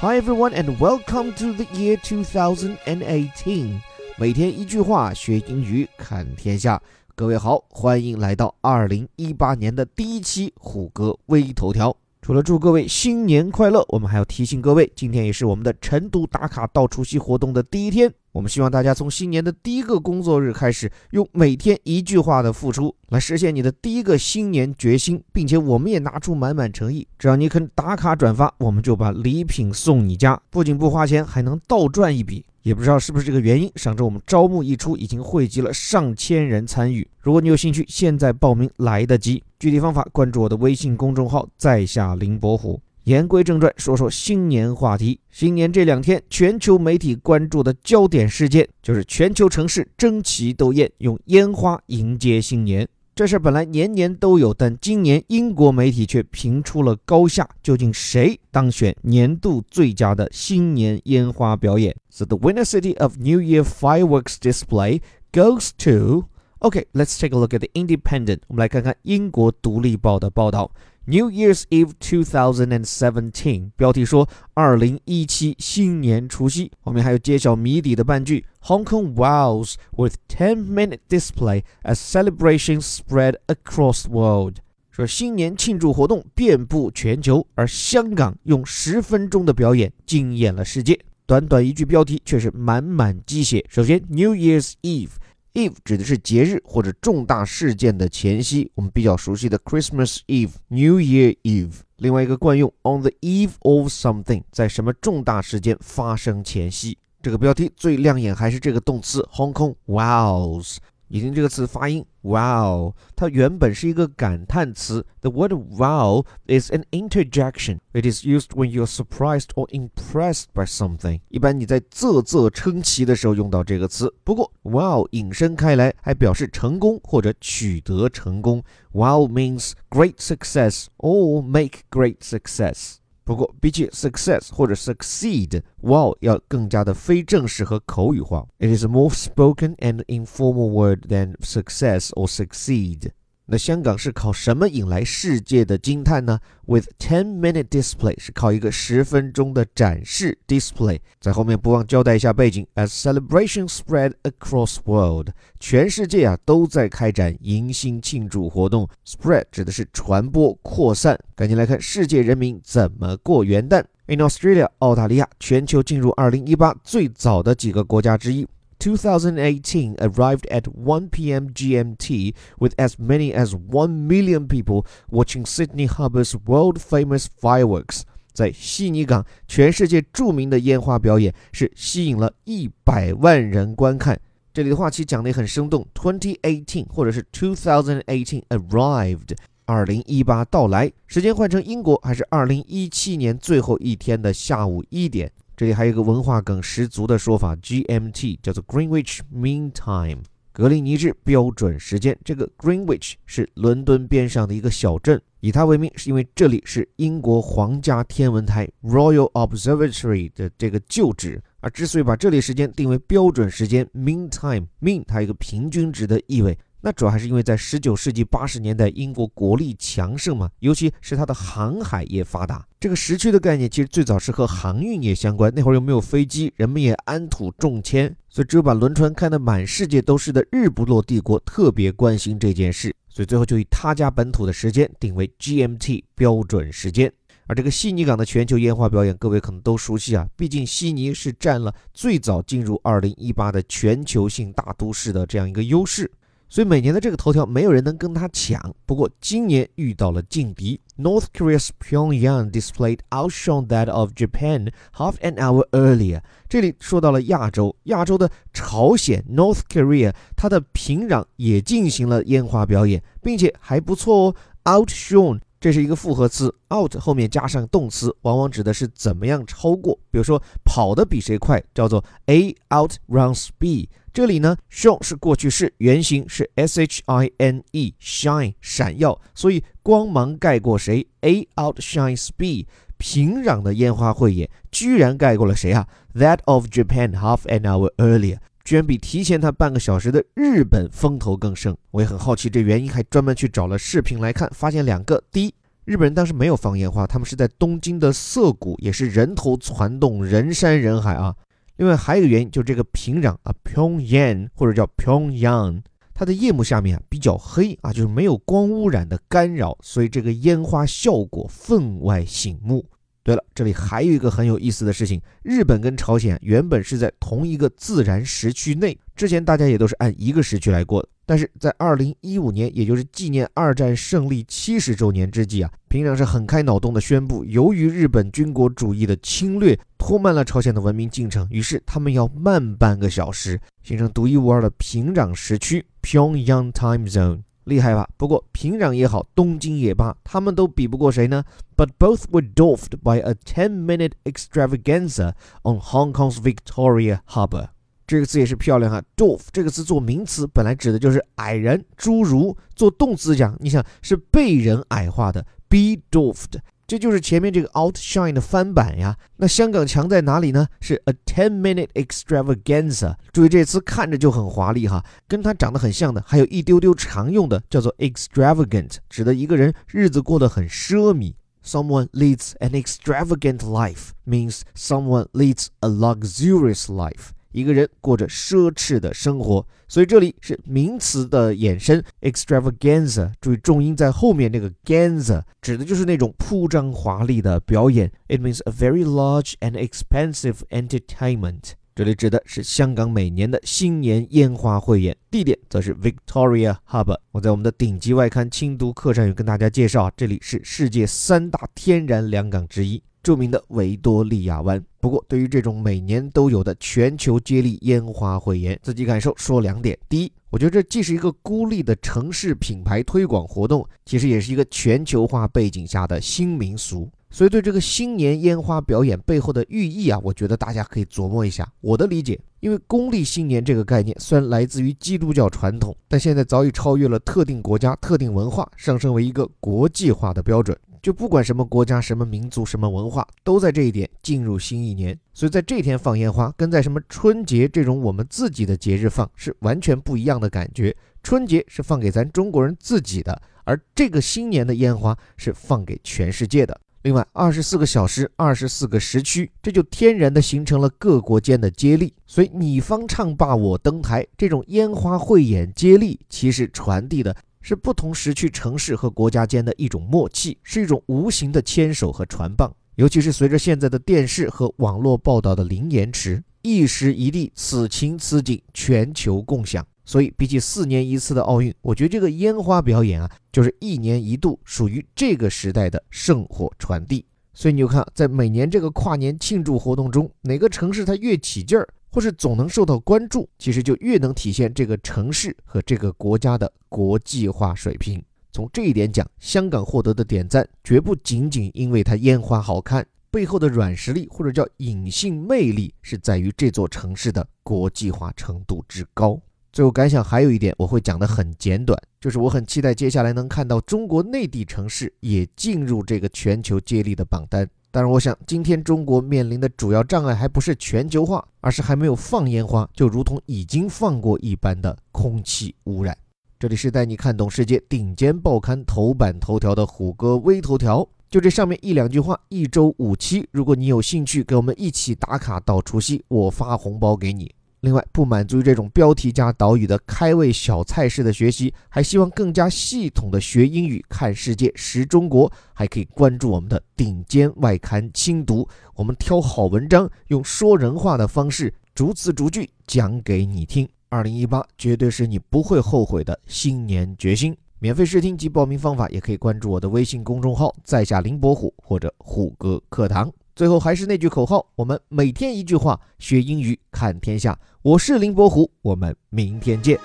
Hi everyone and welcome to the year 2018. 每天一句话学英语看天下。各位好，欢迎来到2018年的第一期虎哥微头条。除了祝各位新年快乐，我们还要提醒各位，今天也是我们的晨读打卡到除夕活动的第一天。我们希望大家从新年的第一个工作日开始，用每天一句话的付出来实现你的第一个新年决心，并且我们也拿出满满诚意，只要你肯打卡转发，我们就把礼品送你家，不仅不花钱，还能倒赚一笔。也不知道是不是这个原因，上周我们招募一出，已经汇集了上千人参与。如果你有兴趣，现在报名来得及。具体方法关注我的微信公众号“在下林伯虎”。言归正传，说说新年话题。新年这两天，全球媒体关注的焦点事件就是全球城市争奇斗艳，用烟花迎接新年。这事本来年年都有，但今年英国媒体却评出了高下。究竟谁当选年度最佳的新年烟花表演？So the winner city of New Year fireworks display goes to. OK, let's take a look at the Independent. 我们来看看英国独立报的报道。New Year's Eve 2017，标题说二零一七新年除夕，后面还有揭晓谜底的半句：Hong Kong wows with 10-minute display as celebrations spread across the world。说新年庆祝活动遍布全球，而香港用十分钟的表演惊艳了世界。短短一句标题，却是满满鸡血。首先，New Year's Eve。Eve 指的是节日或者重大事件的前夕，我们比较熟悉的 Christmas Eve、New Year Eve。另外一个惯用 on the eve of something，在什么重大事件发生前夕。这个标题最亮眼还是这个动词 Hong Kong wows。你听这个词发音，wow，它原本是一个感叹词。The word wow is an interjection. It is used when you're surprised or impressed by something. 一般你在啧啧称奇的时候用到这个词。不过，wow 引申开来还表示成功或者取得成功。Wow means great success or make great success. 不过，比起 success 或者 succeed，wow 要更加的非正式和口语化。It is a more spoken and informal word than success or succeed. 那香港是靠什么引来世界的惊叹呢？With ten-minute display 是靠一个十分钟的展示 display。在后面不忘交代一下背景，As celebration spread across world，全世界啊都在开展迎新庆祝活动。Spread 指的是传播扩散。赶紧来看世界人民怎么过元旦。In Australia，澳大利亚全球进入2018最早的几个国家之一。2018 arrived at 1 p.m. GMT with as many as 1 million people watching Sydney Harbour's world famous fireworks. 在悉尼港，全世界著名的烟花表演是吸引了一百万人观看。这里的话其实讲的也很生动，2018或者是2018 arrived，二零一八到来。时间换成英国，还是二零一七年最后一天的下午一点。这里还有一个文化梗十足的说法，GMT 叫做 Greenwich Mean Time，格林尼治标准时间。这个 Greenwich 是伦敦边上的一个小镇，以它为名是因为这里是英国皇家天文台 Royal Observatory 的这个旧址。而之所以把这里时间定为标准时间 Mean Time，Mean 它有一个平均值的意味。那主要还是因为在十九世纪八十年代，英国国力强盛嘛，尤其是它的航海业发达。这个时区的概念其实最早是和航运业相关。那会儿又没有飞机，人们也安土重迁，所以只有把轮船开得满世界都是的日不落帝国特别关心这件事，所以最后就以他家本土的时间定为 GMT 标准时间。而这个悉尼港的全球烟花表演，各位可能都熟悉啊，毕竟悉尼是占了最早进入2018的全球性大都市的这样一个优势。所以每年的这个头条，没有人能跟他抢。不过今年遇到了劲敌，North Korea's Pyongyang displayed outshone that of Japan half an hour earlier。这里说到了亚洲，亚洲的朝鲜 North Korea，它的平壤也进行了烟花表演，并且还不错哦，outshone。这是一个复合词，out 后面加上动词，往往指的是怎么样超过。比如说跑得比谁快，叫做 A outruns B。这里呢，shone 是过去式，原型是 s h i n e，shine 闪耀，所以光芒盖过谁？A outshines B。平壤的烟花汇演居然盖过了谁啊？That of Japan half an hour earlier。居然比提前他半个小时的日本风头更盛，我也很好奇这原因，还专门去找了视频来看，发现两个：第一，日本人当时没有放烟花，他们是在东京的涩谷，也是人头攒动，人山人海啊。另外还有一个原因，就是这个平壤啊，Pyongyang 或者叫 Pyongyang，它的夜幕下面啊比较黑啊，就是没有光污染的干扰，所以这个烟花效果分外醒目。对了，这里还有一个很有意思的事情，日本跟朝鲜原本是在同一个自然时区内，之前大家也都是按一个时区来过的。但是在二零一五年，也就是纪念二战胜利七十周年之际啊，平壤是很开脑洞的宣布，由于日本军国主义的侵略拖慢了朝鲜的文明进程，于是他们要慢半个小时，形成独一无二的平壤时区 （Pyongyang Time Zone）。厉害吧？不过平壤也好，东京也罢，他们都比不过谁呢？But both were dwarfed by a ten-minute extravaganza on Hong Kong's Victoria Harbour。这个词也是漂亮哈，dwarf 这个词做名词本来指的就是矮人，侏儒；做动词讲，你想是被人矮化的，be dwarfed。这就是前面这个 outshine 的翻版呀。那香港强在哪里呢？是 a ten-minute extravaganza。注意这词看着就很华丽哈，跟它长得很像的，还有一丢丢常用的，叫做 extravagant，指的一个人日子过得很奢靡。Someone leads an extravagant life means someone leads a luxurious life. 一个人过着奢侈的生活，所以这里是名词的衍生 extravaganza。注意重音在后面那个 ganza，指的就是那种铺张华丽的表演。It means a very large and expensive entertainment。这里指的是香港每年的新年烟花汇演，地点则是 Victoria Harbour。我在我们的顶级外刊精读课上有跟大家介绍，这里是世界三大天然良港之一。著名的维多利亚湾。不过，对于这种每年都有的全球接力烟花汇演，自己感受说两点：第一，我觉得这既是一个孤立的城市品牌推广活动，其实也是一个全球化背景下的新民俗。所以，对这个新年烟花表演背后的寓意啊，我觉得大家可以琢磨一下。我的理解，因为公历新年这个概念虽然来自于基督教传统，但现在早已超越了特定国家、特定文化，上升为一个国际化的标准。就不管什么国家、什么民族、什么文化，都在这一点进入新一年。所以在这天放烟花，跟在什么春节这种我们自己的节日放是完全不一样的感觉。春节是放给咱中国人自己的，而这个新年的烟花是放给全世界的。另外，二十四个小时、二十四个时区，这就天然的形成了各国间的接力。所以你方唱罢我登台，这种烟花汇演接力，其实传递的。是不同时区城市和国家间的一种默契，是一种无形的牵手和传棒。尤其是随着现在的电视和网络报道的零延迟，一时一地，此情此景，全球共享。所以，比起四年一次的奥运，我觉得这个烟花表演啊，就是一年一度属于这个时代的圣火传递。所以，你就看，在每年这个跨年庆祝活动中，哪个城市它越起劲儿。或是总能受到关注，其实就越能体现这个城市和这个国家的国际化水平。从这一点讲，香港获得的点赞绝不仅仅因为它烟花好看，背后的软实力或者叫隐性魅力是在于这座城市的国际化程度之高。最后感想还有一点，我会讲得很简短，就是我很期待接下来能看到中国内地城市也进入这个全球接力的榜单。但是，我想今天中国面临的主要障碍还不是全球化，而是还没有放烟花，就如同已经放过一般的空气污染。这里是带你看懂世界顶尖报刊头版头条的虎哥微头条，就这上面一两句话，一周五期。如果你有兴趣，跟我们一起打卡到除夕，我发红包给你。另外，不满足于这种标题加导语的开胃小菜式的学习，还希望更加系统的学英语、看世界、识中国，还可以关注我们的顶尖外刊精读，我们挑好文章，用说人话的方式，逐字逐句讲给你听。二零一八绝对是你不会后悔的新年决心。免费试听及报名方法，也可以关注我的微信公众号“在下林伯虎”或者“虎哥课堂”。最后还是那句口号，我们每天一句话，学英语看天下。我是林伯虎，我们明天见。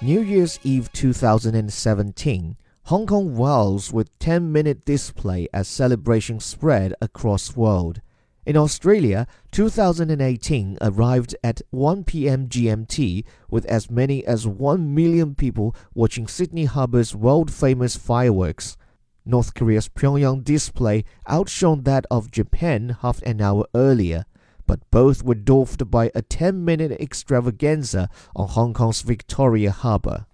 New Year's Eve 2017, Hong Kong wells with 10-minute display as celebration spread across world. In Australia, 2018 arrived at 1 p.m. GMT with as many as 1 million people watching Sydney Harbour's world famous fireworks. North Korea's Pyongyang display outshone that of Japan half an hour earlier. but both were dwarfed by a 10 minute extravaganza on Hong Kong's Victoria Harbour.